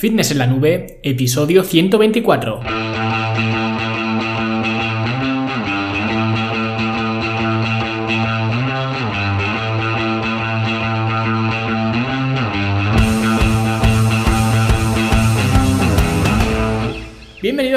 Fitness en la Nube, episodio 124.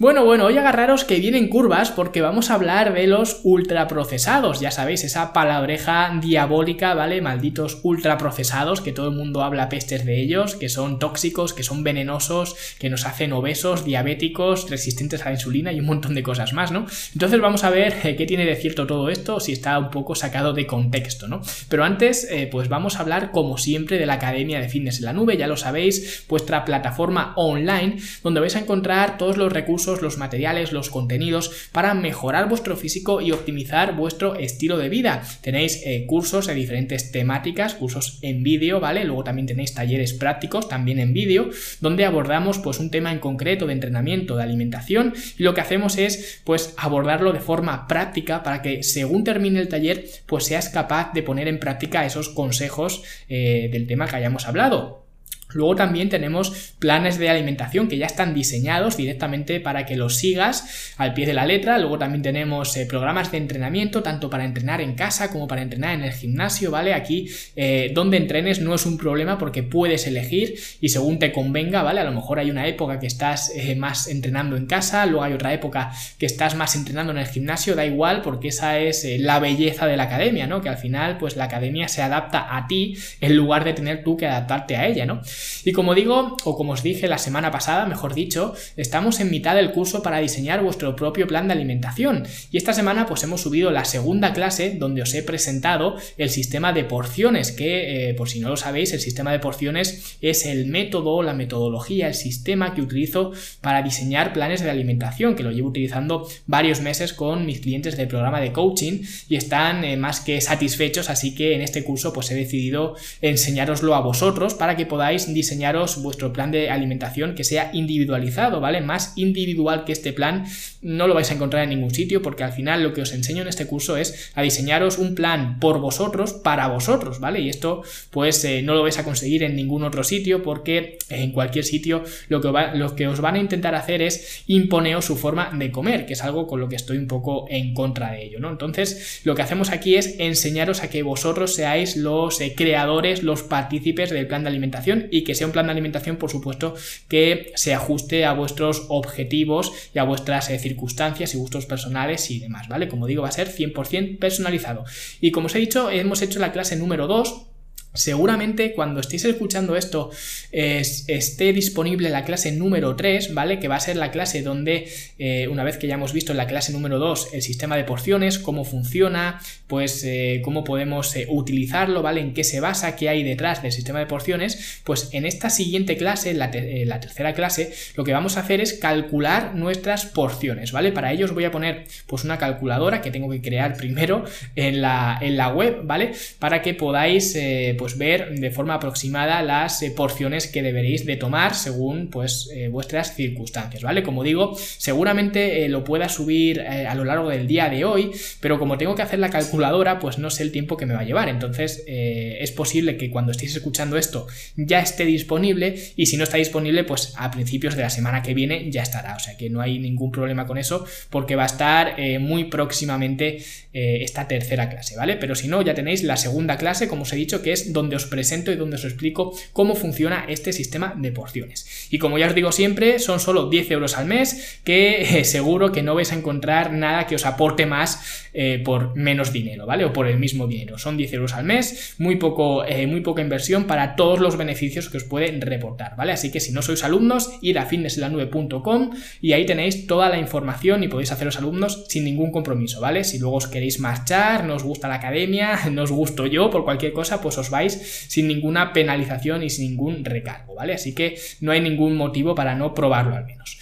Bueno, bueno, hoy agarraros que vienen curvas porque vamos a hablar de los ultraprocesados, ya sabéis, esa palabreja diabólica, ¿vale? Malditos ultraprocesados, que todo el mundo habla pestes de ellos, que son tóxicos, que son venenosos, que nos hacen obesos, diabéticos, resistentes a la insulina y un montón de cosas más, ¿no? Entonces vamos a ver eh, qué tiene de cierto todo esto, si está un poco sacado de contexto, ¿no? Pero antes, eh, pues vamos a hablar, como siempre, de la Academia de Fitness en la Nube, ya lo sabéis, vuestra plataforma online, donde vais a encontrar todos los recursos los materiales, los contenidos para mejorar vuestro físico y optimizar vuestro estilo de vida. Tenéis eh, cursos de diferentes temáticas, cursos en vídeo, ¿vale? Luego también tenéis talleres prácticos, también en vídeo, donde abordamos pues un tema en concreto de entrenamiento, de alimentación y lo que hacemos es pues abordarlo de forma práctica para que según termine el taller pues seas capaz de poner en práctica esos consejos eh, del tema que hayamos hablado. Luego también tenemos planes de alimentación que ya están diseñados directamente para que los sigas al pie de la letra. Luego también tenemos eh, programas de entrenamiento, tanto para entrenar en casa como para entrenar en el gimnasio, ¿vale? Aquí eh, donde entrenes no es un problema porque puedes elegir y según te convenga, ¿vale? A lo mejor hay una época que estás eh, más entrenando en casa, luego hay otra época que estás más entrenando en el gimnasio, da igual porque esa es la belleza de la academia, ¿no? Que al final pues la academia se adapta a ti en lugar de tener tú que adaptarte a ella, ¿no? Y como digo, o como os dije la semana pasada, mejor dicho, estamos en mitad del curso para diseñar vuestro propio plan de alimentación. Y esta semana pues hemos subido la segunda clase donde os he presentado el sistema de porciones, que eh, por si no lo sabéis, el sistema de porciones es el método, la metodología, el sistema que utilizo para diseñar planes de alimentación, que lo llevo utilizando varios meses con mis clientes del programa de coaching y están eh, más que satisfechos, así que en este curso pues he decidido enseñároslo a vosotros para que podáis diseñaros vuestro plan de alimentación que sea individualizado, ¿vale? Más individual que este plan no lo vais a encontrar en ningún sitio porque al final lo que os enseño en este curso es a diseñaros un plan por vosotros, para vosotros, ¿vale? Y esto pues eh, no lo vais a conseguir en ningún otro sitio porque en cualquier sitio lo que, lo que os van a intentar hacer es imponeros su forma de comer, que es algo con lo que estoy un poco en contra de ello, ¿no? Entonces lo que hacemos aquí es enseñaros a que vosotros seáis los eh, creadores, los partícipes del plan de alimentación y que sea un plan de alimentación, por supuesto, que se ajuste a vuestros objetivos y a vuestras circunstancias circunstancias y gustos personales y demás, ¿vale? Como digo, va a ser 100% personalizado. Y como os he dicho, hemos hecho la clase número 2 Seguramente cuando estéis escuchando esto esté disponible la clase número 3, ¿vale? Que va a ser la clase donde, eh, una vez que ya hemos visto en la clase número 2 el sistema de porciones, cómo funciona, pues eh, cómo podemos eh, utilizarlo, ¿vale? En qué se basa, qué hay detrás del sistema de porciones, pues en esta siguiente clase, la, la tercera clase, lo que vamos a hacer es calcular nuestras porciones, ¿vale? Para ello os voy a poner pues una calculadora que tengo que crear primero en la, en la web, ¿vale? Para que podáis pues ver de forma aproximada las eh, porciones que deberéis de tomar según pues eh, vuestras circunstancias, ¿vale? Como digo, seguramente eh, lo pueda subir a lo largo del día de hoy, pero como tengo que hacer la calculadora, pues no sé el tiempo que me va a llevar, entonces es posible que cuando estéis escuchando esto ya esté disponible y si no está disponible, pues a principios de la semana que viene ya estará, o sea que no hay ningún problema con eso porque va a estar muy próximamente esta tercera clase, ¿vale? Pero si no, ya tenéis la segunda clase, como os he dicho, que es donde os presento y donde os explico cómo funciona este sistema de porciones. Y como ya os digo siempre, son solo 10 euros al mes, que eh, seguro que no vais a encontrar nada que os aporte más eh, por menos dinero, ¿vale? O por el mismo dinero. Son 10 euros al mes, muy, poco, eh, muy poca inversión para todos los beneficios que os pueden reportar, ¿vale? Así que si no sois alumnos, id a fitnesslanube.com y ahí tenéis toda la información y podéis haceros alumnos sin ningún compromiso, ¿vale? Si luego os queréis marchar, no os gusta la academia, no os gusto yo por cualquier cosa, pues os sin ninguna penalización y sin ningún recargo, ¿vale? Así que no hay ningún motivo para no probarlo al menos.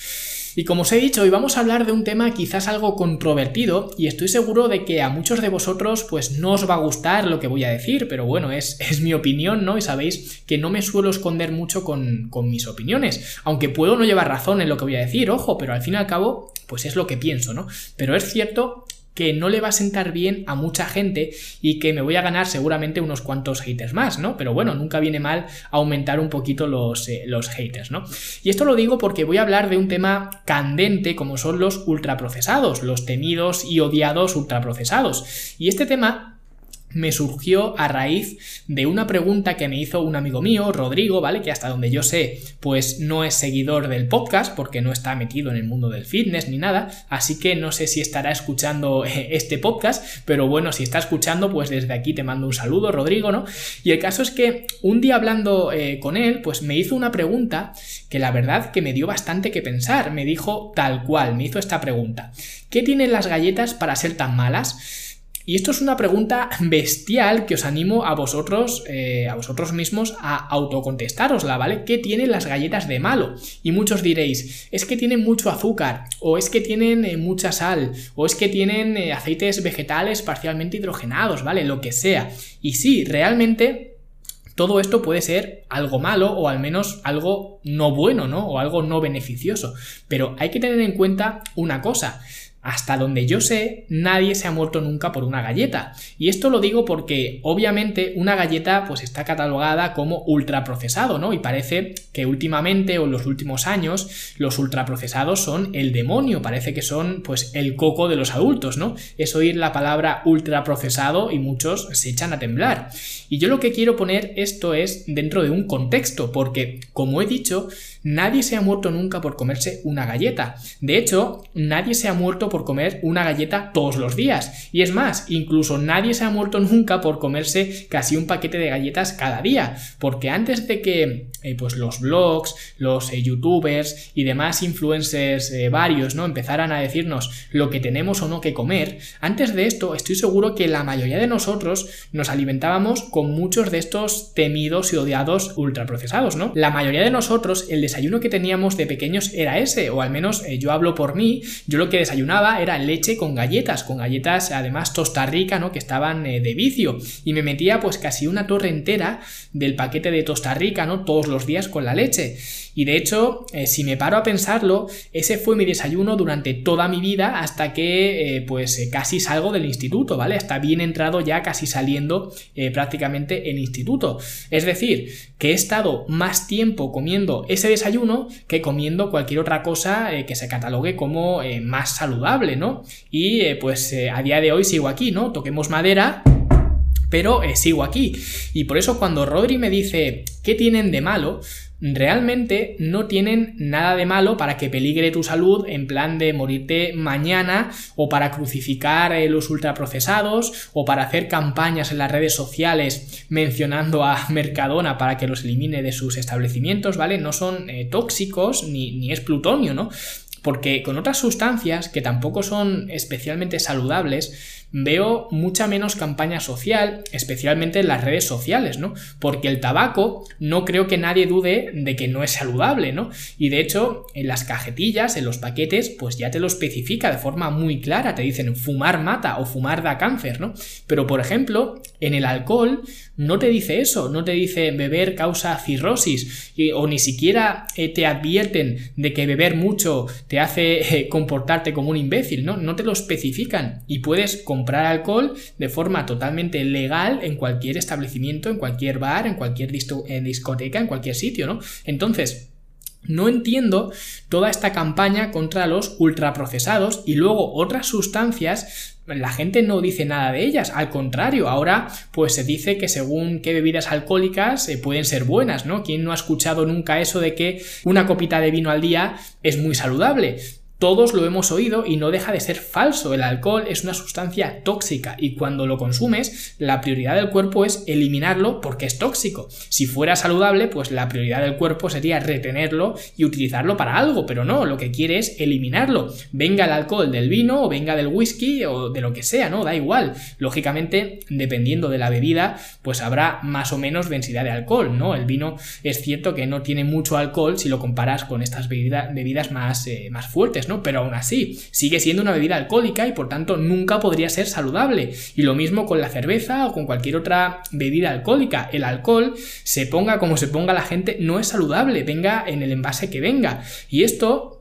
Y como os he dicho, hoy vamos a hablar de un tema quizás algo controvertido y estoy seguro de que a muchos de vosotros pues no os va a gustar lo que voy a decir, pero bueno, es, es mi opinión, ¿no? Y sabéis que no me suelo esconder mucho con, con mis opiniones, aunque puedo no llevar razón en lo que voy a decir, ojo, pero al fin y al cabo pues es lo que pienso, ¿no? Pero es cierto que no le va a sentar bien a mucha gente y que me voy a ganar seguramente unos cuantos haters más, ¿no? Pero bueno, nunca viene mal aumentar un poquito los, eh, los haters, ¿no? Y esto lo digo porque voy a hablar de un tema candente como son los ultraprocesados, los temidos y odiados ultraprocesados. Y este tema me surgió a raíz de una pregunta que me hizo un amigo mío, Rodrigo, ¿vale? Que hasta donde yo sé, pues no es seguidor del podcast porque no está metido en el mundo del fitness ni nada, así que no sé si estará escuchando eh, este podcast, pero bueno, si está escuchando, pues desde aquí te mando un saludo, Rodrigo, ¿no? Y el caso es que un día hablando eh, con él, pues me hizo una pregunta que la verdad que me dio bastante que pensar, me dijo tal cual, me hizo esta pregunta, ¿qué tienen las galletas para ser tan malas? Y esto es una pregunta bestial que os animo a vosotros, eh, a vosotros mismos, a autocontestarosla, ¿vale? ¿Qué tienen las galletas de malo? Y muchos diréis, es que tienen mucho azúcar, o es que tienen eh, mucha sal, o es que tienen eh, aceites vegetales parcialmente hidrogenados, ¿vale? Lo que sea. Y sí, realmente todo esto puede ser algo malo o al menos algo no bueno, ¿no? O algo no beneficioso. Pero hay que tener en cuenta una cosa. Hasta donde yo sé, nadie se ha muerto nunca por una galleta. Y esto lo digo porque obviamente una galleta pues está catalogada como ultraprocesado, ¿no? Y parece que últimamente o en los últimos años los ultraprocesados son el demonio, parece que son pues el coco de los adultos, ¿no? Es oír la palabra ultraprocesado y muchos se echan a temblar. Y yo lo que quiero poner esto es dentro de un contexto, porque como he dicho, nadie se ha muerto nunca por comerse una galleta. De hecho, nadie se ha muerto por comer una galleta todos los días. Y es más, incluso nadie se ha muerto nunca por comerse casi un paquete de galletas cada día. Porque antes de que eh, pues los blogs, los eh, youtubers y demás influencers eh, varios ¿no? empezaran a decirnos lo que tenemos o no que comer, antes de esto estoy seguro que la mayoría de nosotros nos alimentábamos con muchos de estos temidos y odiados ultraprocesados, ¿no? La mayoría de nosotros el desayuno que teníamos de pequeños era ese, o al menos yo hablo por mí, yo lo que desayunaba era leche con galletas, con galletas además Tosta Rica, ¿no? Que estaban eh, de vicio. Y me metía pues casi una torre entera del paquete de Tosta Rica, ¿no? Todos los días con la leche. Y de hecho, eh, si me paro a pensarlo, ese fue mi desayuno durante toda mi vida hasta que eh, pues casi salgo del instituto, ¿vale? Hasta bien entrado ya casi saliendo prácticamente en instituto. Es decir, que he estado más tiempo comiendo ese desayuno que comiendo cualquier otra cosa que se catalogue como más saludable ¿no? Y eh, pues eh, a día de hoy sigo aquí, ¿no? Toquemos madera, pero eh, sigo aquí. Y por eso cuando Rodri me dice, ¿qué tienen de malo? Realmente no tienen nada de malo para que peligre tu salud en plan de morirte mañana o para crucificar los ultraprocesados o para hacer campañas en las redes sociales mencionando a Mercadona para que los elimine de sus establecimientos, ¿vale? No son tóxicos ni, ni es plutonio, ¿no? Porque con otras sustancias que tampoco son especialmente saludables, veo mucha menos campaña social, especialmente en las redes sociales, ¿no? Porque el tabaco no creo que nadie dude de que no es saludable, ¿no? Y de hecho, en las cajetillas, en los paquetes, pues ya te lo especifica de forma muy clara, te dicen fumar mata o fumar da cáncer, ¿no? Pero por ejemplo, en el alcohol no te dice eso, no te dice beber causa cirrosis o ni siquiera eh, te advierten de que beber mucho te hace eh, comportarte como un imbécil, ¿no? No te lo especifican y puedes comprar alcohol de forma totalmente legal en cualquier establecimiento, en cualquier bar, en cualquier discoteca, en cualquier sitio, ¿no? Entonces, no entiendo toda esta campaña contra los ultraprocesados y luego otras sustancias la gente no dice nada de ellas, al contrario, ahora pues se dice que según qué bebidas alcohólicas eh, pueden ser buenas, ¿no? ¿Quién no ha escuchado nunca eso de que una copita de vino al día es muy saludable? Todos lo hemos oído y no deja de ser falso. El alcohol es una sustancia tóxica y cuando lo consumes, la prioridad del cuerpo es eliminarlo porque es tóxico. Si fuera saludable, pues la prioridad del cuerpo sería retenerlo y utilizarlo para algo, pero no, lo que quiere es eliminarlo. Venga el alcohol del vino o venga del whisky o de lo que sea, ¿no? Da igual. Lógicamente, dependiendo de la bebida, pues habrá más o menos densidad de alcohol, ¿no? El vino es cierto que no tiene mucho alcohol si lo comparas con estas bebidas más, eh, más fuertes, pero aún así, sigue siendo una bebida alcohólica y por tanto nunca podría ser saludable. Y lo mismo con la cerveza o con cualquier otra bebida alcohólica. El alcohol, se ponga como se ponga la gente, no es saludable, venga en el envase que venga. Y esto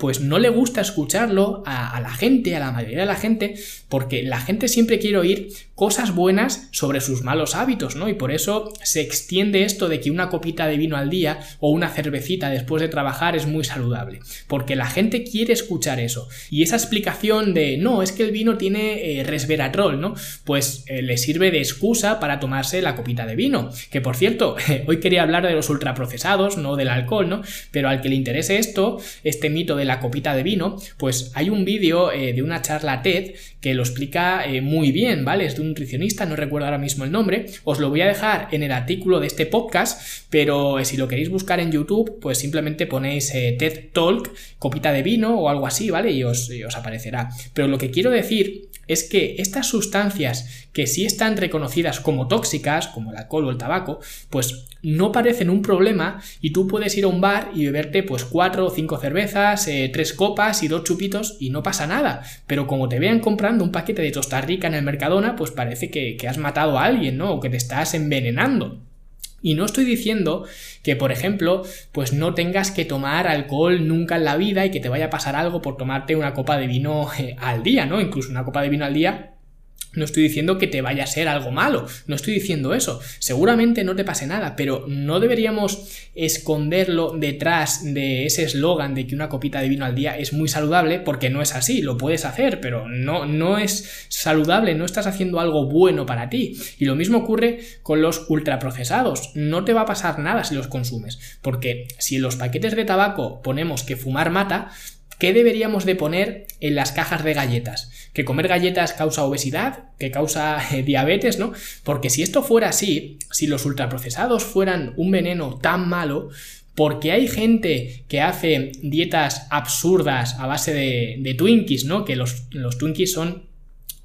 pues no le gusta escucharlo a, la gente, a la mayoría de la gente, porque la gente siempre quiere oír cosas buenas sobre sus malos hábitos, ¿no? Y por eso se extiende esto de que una copita de vino al día o una cervecita después de trabajar es muy saludable, porque la gente quiere escuchar eso. Y esa explicación de, no, es que el vino tiene eh, resveratrol, ¿no? Pues eh, le sirve de excusa para tomarse la copita de vino. Que por cierto, hoy quería hablar de los ultraprocesados, no del alcohol, ¿no? Pero al que le interese esto, este mito de la copita de vino, pues hay un vídeo eh, de una charla TED que lo explica muy bien, ¿vale? Es de un nutricionista, no recuerdo ahora mismo el nombre, os lo voy a dejar en el artículo de este podcast, pero eh, si lo queréis buscar en YouTube, pues simplemente ponéis eh, TED Talk, copita de vino o algo así, ¿vale? Y os, y os aparecerá. Pero lo que quiero decir es que estas sustancias que sí están reconocidas como tóxicas, como el alcohol o el tabaco, pues no parecen un problema y tú puedes ir a un bar y beberte pues cuatro o cinco cervezas, eh, tres copas y dos chupitos y no pasa nada. Pero como te vean comprando un paquete de tostar rica en el Mercadona, pues parece que, que has matado a alguien, ¿no? O que te estás envenenando. Y no estoy diciendo que, por ejemplo, pues no tengas que tomar alcohol nunca en la vida y que te vaya a pasar algo por tomarte una copa de vino eh, al día, ¿no? Incluso una copa de vino al día no estoy diciendo que te vaya a ser algo malo, no estoy diciendo eso. Seguramente no te pase nada, pero no deberíamos esconderlo detrás de ese eslogan de que una copita de vino al día es muy saludable, porque no es así, lo puedes hacer, pero no, no es saludable, no estás haciendo algo bueno para ti. Y lo mismo ocurre con los ultraprocesados, no te va a pasar nada si los consumes, porque si en los paquetes de tabaco ponemos que fumar mata, ¿Qué deberíamos de poner en las cajas de galletas? ¿Que comer galletas causa obesidad? ¿Que causa eh, diabetes? ¿No? Porque si esto fuera así, si los ultraprocesados fueran un veneno tan malo, porque hay gente que hace dietas absurdas a base de, de Twinkies, ¿no? Que los, los Twinkies son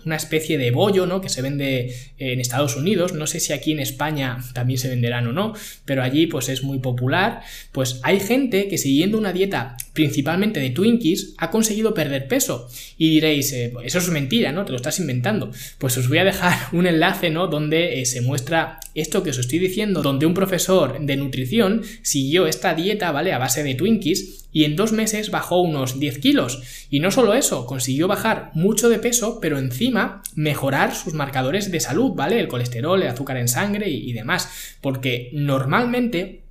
una especie de bollo, ¿no? Que se vende en Estados Unidos. No sé si aquí en España también se venderán o no, pero allí pues es muy popular. Pues hay gente que siguiendo una dieta principalmente de Twinkies ha conseguido perder peso. Y diréis, eh, eso es mentira, ¿no? Te lo estás inventando. Pues os voy a dejar un enlace, ¿no? Donde eh, se muestra esto que os estoy diciendo, donde un profesor de nutrición siguió esta dieta, ¿vale? A base de Twinkies y en dos meses bajó unos 10 kilos. Y no solo eso, consiguió bajar mucho de peso, pero encima mejorar sus marcadores de salud, ¿vale? El colesterol, el azúcar en sangre y demás. Porque normalmente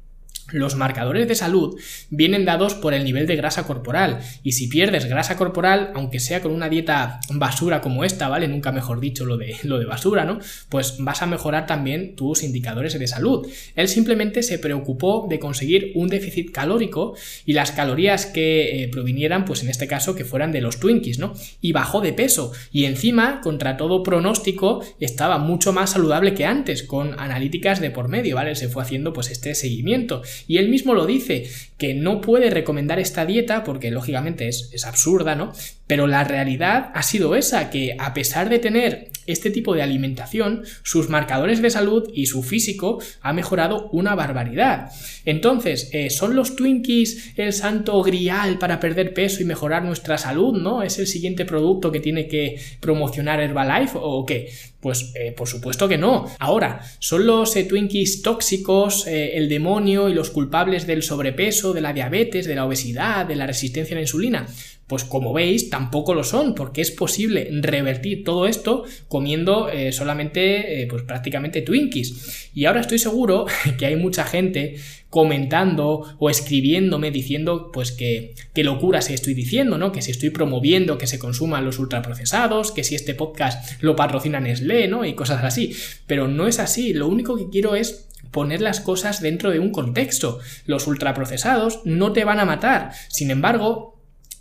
los marcadores de salud vienen dados por el nivel de grasa corporal y si pierdes grasa corporal, aunque sea con una dieta basura como esta, ¿vale? Nunca mejor dicho lo de, lo de basura, ¿no? Pues vas a mejorar también tus indicadores de salud. Él simplemente se preocupó de conseguir un déficit calórico y las calorías que eh, provinieran, pues en este caso que fueran de los Twinkies, ¿no? Y bajó de peso y encima, contra todo pronóstico, estaba mucho más saludable que antes, con analíticas de por medio, ¿vale? Se fue haciendo pues este seguimiento y él mismo lo dice, que no puede recomendar esta dieta porque lógicamente es, es absurda, ¿no? Pero la realidad ha sido esa, que a pesar de tener este tipo de alimentación, sus marcadores de salud y su físico ha mejorado una barbaridad. Entonces, eh, ¿son los Twinkies el santo grial para perder peso y mejorar nuestra salud? ¿No? ¿Es el siguiente producto que tiene que promocionar Herbalife o qué? Pues eh, por supuesto que no. Ahora, ¿son los eh, Twinkies tóxicos, el demonio y los culpables del sobrepeso, de la diabetes, de la obesidad, de la resistencia a la insulina? Pues como veis, tampoco lo son, porque es posible revertir todo esto comiendo eh, solamente, eh, pues prácticamente Twinkies. Y ahora estoy seguro que hay mucha gente comentando o escribiéndome diciendo pues que qué locura se estoy diciendo, ¿no? Que si estoy promoviendo que se consuman los ultraprocesados, que si este podcast lo patrocina Nestlé, ¿no? Y cosas así. Pero no es así, lo único que quiero es poner las cosas dentro de un contexto. Los ultraprocesados no te van a matar, sin embargo,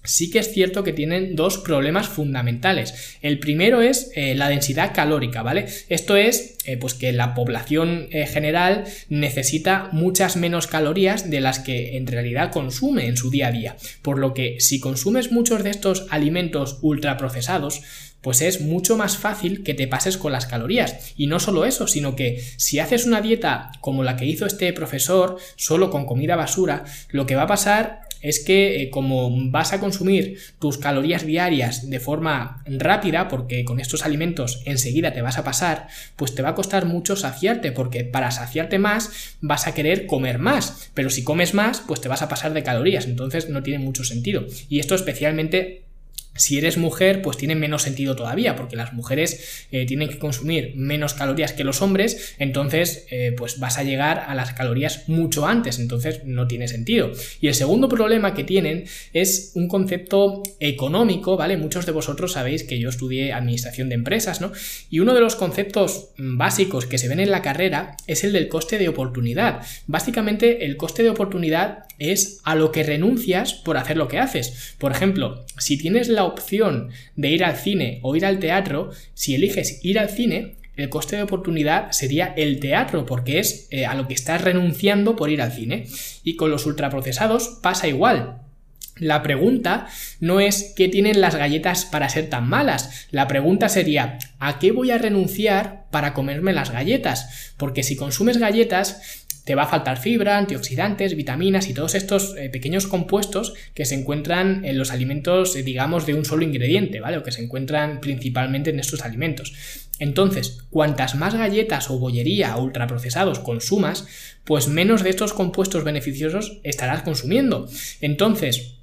sí que es cierto que tienen dos problemas fundamentales. El primero es eh, la densidad calórica, ¿vale? Esto es eh, pues que la población eh, general necesita muchas menos calorías de las que en realidad consume en su día a día. Por lo que si consumes muchos de estos alimentos ultraprocesados, pues es mucho más fácil que te pases con las calorías. Y no solo eso, sino que si haces una dieta como la que hizo este profesor, solo con comida basura, lo que va a pasar es que eh, como vas a consumir tus calorías diarias de forma rápida, porque con estos alimentos enseguida te vas a pasar, pues te va a costar mucho saciarte, porque para saciarte más vas a querer comer más, pero si comes más, pues te vas a pasar de calorías, entonces no tiene mucho sentido. Y esto especialmente si eres mujer, pues tiene menos sentido todavía, porque las mujeres eh, tienen que consumir menos calorías que los hombres, entonces eh, pues vas a llegar a las calorías mucho antes, entonces no tiene sentido. Y el segundo problema que tienen es un concepto económico, ¿vale? Muchos de vosotros sabéis que yo estudié administración de empresas, ¿no? Y uno de los conceptos básicos que se ven en la carrera es el del coste de oportunidad. Básicamente el coste de oportunidad es a lo que renuncias por hacer lo que haces. Por ejemplo, si tienes la opción de ir al cine o ir al teatro, si eliges ir al cine, el coste de oportunidad sería el teatro, porque es eh, a lo que estás renunciando por ir al cine. Y con los ultraprocesados pasa igual. La pregunta no es qué tienen las galletas para ser tan malas. La pregunta sería ¿a qué voy a renunciar para comerme las galletas? Porque si consumes galletas, te va a faltar fibra, antioxidantes, vitaminas y todos estos eh, pequeños compuestos que se encuentran en los alimentos, eh, digamos, de un solo ingrediente, ¿vale? O que se encuentran principalmente en estos alimentos. Entonces, cuantas más galletas o bollería ultraprocesados consumas, pues menos de estos compuestos beneficiosos estarás consumiendo. Entonces,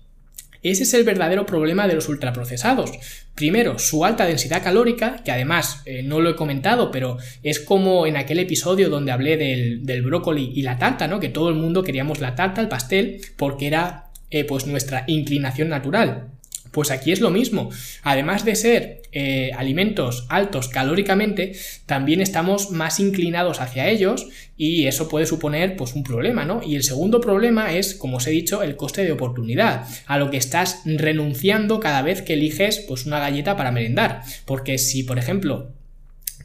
ese es el verdadero problema de los ultraprocesados. Primero, su alta densidad calórica, que además eh, no lo he comentado, pero es como en aquel episodio donde hablé del, brócoli y la tarta, ¿no? Que todo el mundo queríamos la tarta, el pastel, porque era eh, pues nuestra inclinación natural. Pues aquí es lo mismo. Además de ser eh, alimentos altos calóricamente, también estamos más inclinados hacia ellos y eso puede suponer pues un problema, ¿no? Y el segundo problema es, como os he dicho, el coste de oportunidad, a lo que estás renunciando cada vez que eliges pues una galleta para merendar. Porque si, por ejemplo,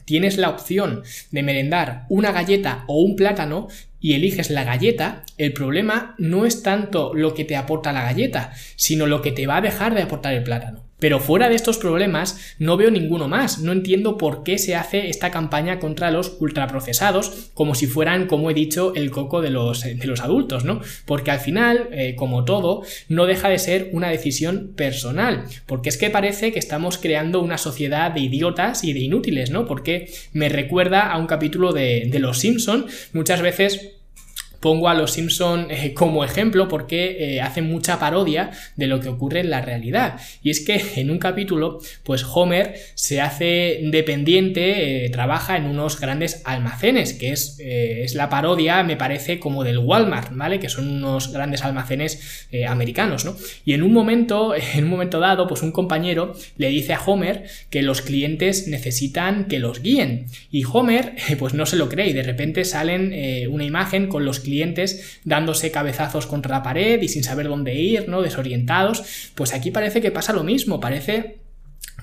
tienes la opción de merendar una galleta o un plátano, y eliges la galleta, el problema no es tanto lo que te aporta la galleta, sino lo que te va a dejar de aportar el plátano. Pero fuera de estos problemas no veo ninguno más. No entiendo por qué se hace esta campaña contra los ultraprocesados como si fueran, como he dicho, el coco de los, de los adultos, ¿no? Porque al final, eh, como todo, no deja de ser una decisión personal. Porque es que parece que estamos creando una sociedad de idiotas y de inútiles, ¿no? Porque me recuerda a un capítulo de, de Los Simpson. Muchas veces Pongo a los Simpson eh, como ejemplo porque eh, hacen mucha parodia de lo que ocurre en la realidad. Y es que en un capítulo, pues Homer se hace dependiente, eh, trabaja en unos grandes almacenes, que es, es, la parodia, me parece, como del Walmart, ¿vale? Que son unos grandes almacenes americanos, ¿no? Y en un momento, en un momento dado, pues un compañero le dice a Homer que los clientes necesitan que los guíen. Y Homer, pues no se lo cree y de repente salen una imagen con los clientes dándose cabezazos contra la pared y sin saber dónde ir, ¿no? Desorientados. Pues aquí parece que pasa lo mismo, parece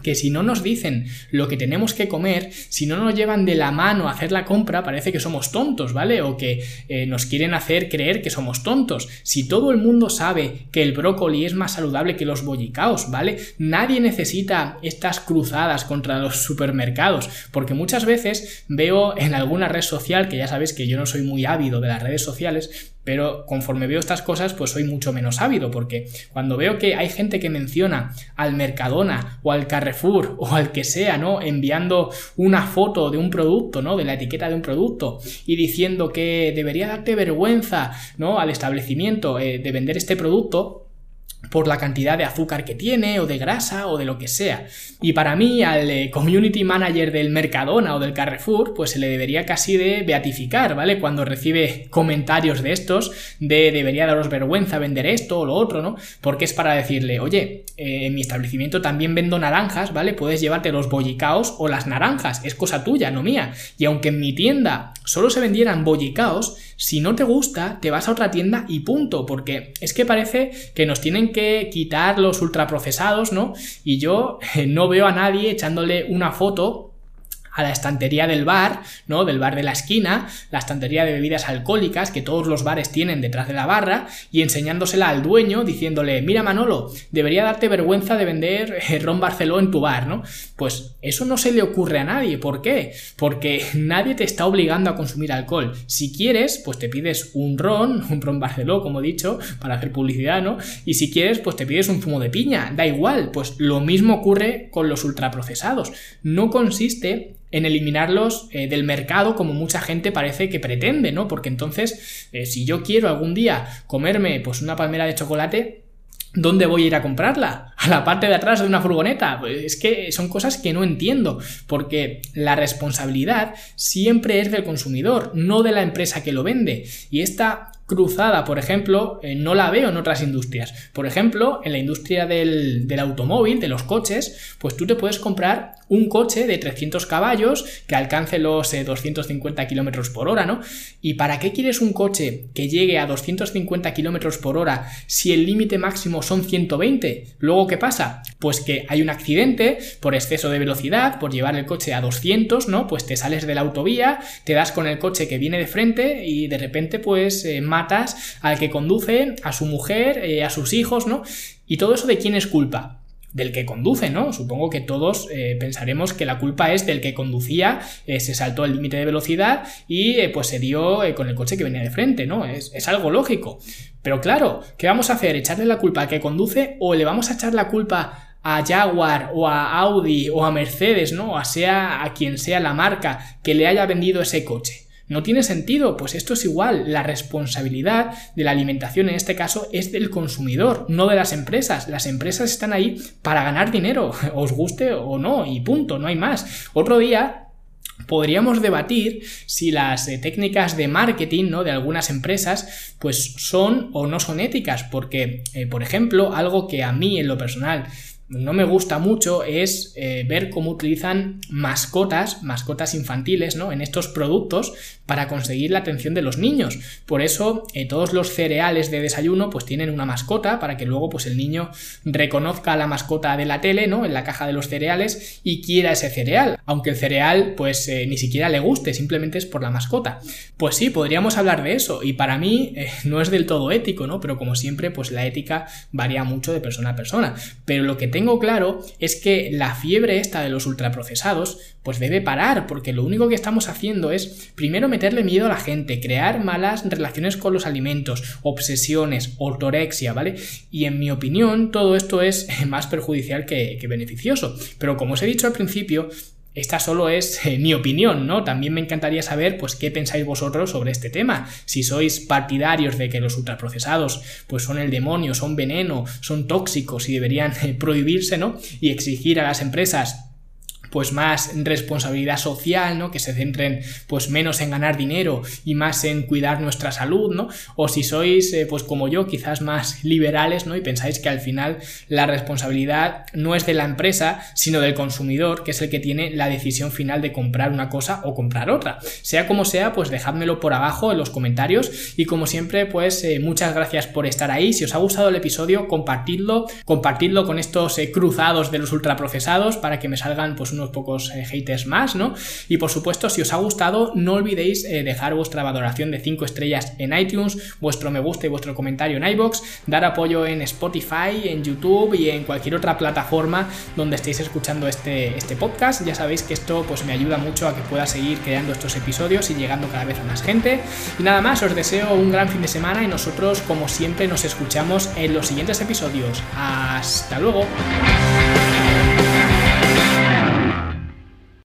que si no nos dicen lo que tenemos que comer, si no nos llevan de la mano a hacer la compra, parece que somos tontos, ¿vale? O que eh, nos quieren hacer creer que somos tontos. Si todo el mundo sabe que el brócoli es más saludable que los bollicaos, ¿vale? Nadie necesita estas cruzadas contra los supermercados, porque muchas veces veo en alguna red social, que ya sabéis que yo no soy muy ávido de las redes sociales, pero conforme veo estas cosas, pues soy mucho menos ávido, porque cuando veo que hay gente que menciona al Mercadona o al Carrefour o al que sea, ¿no? Enviando una foto de un producto, ¿no? De la etiqueta de un producto y diciendo que debería darte vergüenza, ¿no? Al establecimiento eh, de vender este producto, por la cantidad de azúcar que tiene o de grasa o de lo que sea. Y para mí al eh, community manager del Mercadona o del Carrefour pues se le debería casi de beatificar, ¿vale? Cuando recibe comentarios de estos de debería daros vergüenza vender esto o lo otro, ¿no? Porque es para decirle, oye, eh, en mi establecimiento también vendo naranjas, ¿vale? Puedes llevarte los bollicaos o las naranjas, es cosa tuya, no mía. Y aunque en mi tienda solo se vendieran bollicaos, si no te gusta, te vas a otra tienda y punto, porque es que parece que nos tienen que quitar los ultraprocesados, ¿no? Y yo eh, no veo a nadie echándole una foto a la estantería del bar, ¿no? Del bar de la esquina, la estantería de bebidas alcohólicas que todos los bares tienen detrás de la barra y enseñándosela al dueño diciéndole, mira Manolo, debería darte vergüenza de vender eh, ron Barceló en tu bar, ¿no? Pues eso no se le ocurre a nadie. ¿Por qué? Porque nadie te está obligando a consumir alcohol. Si quieres, pues te pides un ron, un ron Barceló, como he dicho, para hacer publicidad, ¿no? Y si quieres, pues te pides un zumo de piña. Da igual, pues lo mismo ocurre con los ultraprocesados. No consiste en eliminarlos eh, del mercado como mucha gente parece que pretende, ¿no? Porque entonces, eh, si yo quiero algún día comerme pues una palmera de chocolate, ¿Dónde voy a ir a comprarla? ¿A la parte de atrás de una furgoneta? Pues es que son cosas que no entiendo, porque la responsabilidad siempre es del consumidor, no de la empresa que lo vende. Y esta cruzada, por ejemplo, eh, no la veo en otras industrias. Por ejemplo, en la industria del, automóvil, de los coches, pues tú te puedes comprar un coche de 300 caballos que alcance los 250 eh, kilómetros por hora, ¿no? ¿Y para qué quieres un coche que llegue a 250 kilómetros por hora si el límite máximo son 120? Luego, ¿qué pasa? Pues que hay un accidente por exceso de velocidad, por llevar el coche a 200, ¿no? Pues te sales de la autovía, te das con el coche que viene de frente y de repente, pues, eh, matas al que conduce, a su mujer, eh, a sus hijos, ¿no? Y todo eso de quién es culpa del que conduce, ¿no? Supongo que todos eh, pensaremos que la culpa es del que conducía, eh, se saltó el límite de velocidad y pues se dio con el coche que venía de frente, ¿no? Es, es, algo lógico. Pero claro, ¿qué vamos a hacer? ¿Echarle la culpa al que conduce o le vamos a echar la culpa a Jaguar o a Audi o a Mercedes, ¿no? O sea a quien sea la marca que le haya vendido ese coche? ¿No tiene sentido? Pues esto es igual. La responsabilidad de la alimentación en este caso es del consumidor, no de las empresas. Las empresas están ahí para ganar dinero, os guste o no, y punto, no hay más. Otro día podríamos debatir si las eh, técnicas de marketing ¿no? de algunas empresas pues son o no son éticas porque eh, por ejemplo algo que a mí en lo personal no me gusta mucho es eh, ver cómo utilizan mascotas, mascotas infantiles, ¿no? En estos productos para conseguir la atención de los niños. Por eso eh, todos los cereales de desayuno pues tienen una mascota para que luego pues el niño reconozca a la mascota de la tele, ¿no? En la caja de los cereales y quiera ese cereal. Aunque el cereal pues eh, ni siquiera le guste, simplemente es por la mascota. Pues sí, podríamos hablar de eso y para mí no es del todo ético, ¿no? Pero como siempre pues la ética varía mucho de persona a persona. Pero lo que tengo claro es que la fiebre esta de los ultraprocesados pues debe parar, porque lo único que estamos haciendo es primero meterle miedo a la gente, crear malas relaciones con los alimentos, obsesiones, ortorexia, ¿vale? Y en mi opinión todo esto es más perjudicial que, que beneficioso. Pero como os he dicho al principio, esta solo es eh, mi opinión, ¿no? También me encantaría saber, pues, qué pensáis vosotros sobre este tema. Si sois partidarios de que los ultraprocesados, pues, son el demonio, son veneno, son tóxicos y deberían eh, prohibirse, ¿no? Y exigir a las empresas pues más responsabilidad social, ¿no? Que se centren pues menos en ganar dinero y más en cuidar nuestra salud, ¿no? O si sois eh, pues como yo, quizás más liberales, ¿no? Y pensáis que al final la responsabilidad no es de la empresa, sino del consumidor, que es el que tiene la decisión final de comprar una cosa o comprar otra. Sea como sea, pues dejádmelo por abajo en los comentarios y como siempre, pues eh, muchas gracias por estar ahí. Si os ha gustado el episodio, compartidlo, compartidlo con estos eh, cruzados de los ultraprocesados para que me salgan pues unos pocos eh, haters más, ¿no? Y por supuesto, si os ha gustado, no olvidéis eh, dejar vuestra valoración de 5 estrellas en iTunes, vuestro me gusta y vuestro comentario en iBox, dar apoyo en Spotify, en YouTube y en cualquier otra plataforma donde estéis escuchando este, este podcast. Ya sabéis que esto pues me ayuda mucho a que pueda seguir creando estos episodios y llegando cada vez a más gente. Y nada más, os deseo un gran fin de semana y nosotros, como siempre, nos escuchamos en los siguientes episodios. Hasta luego.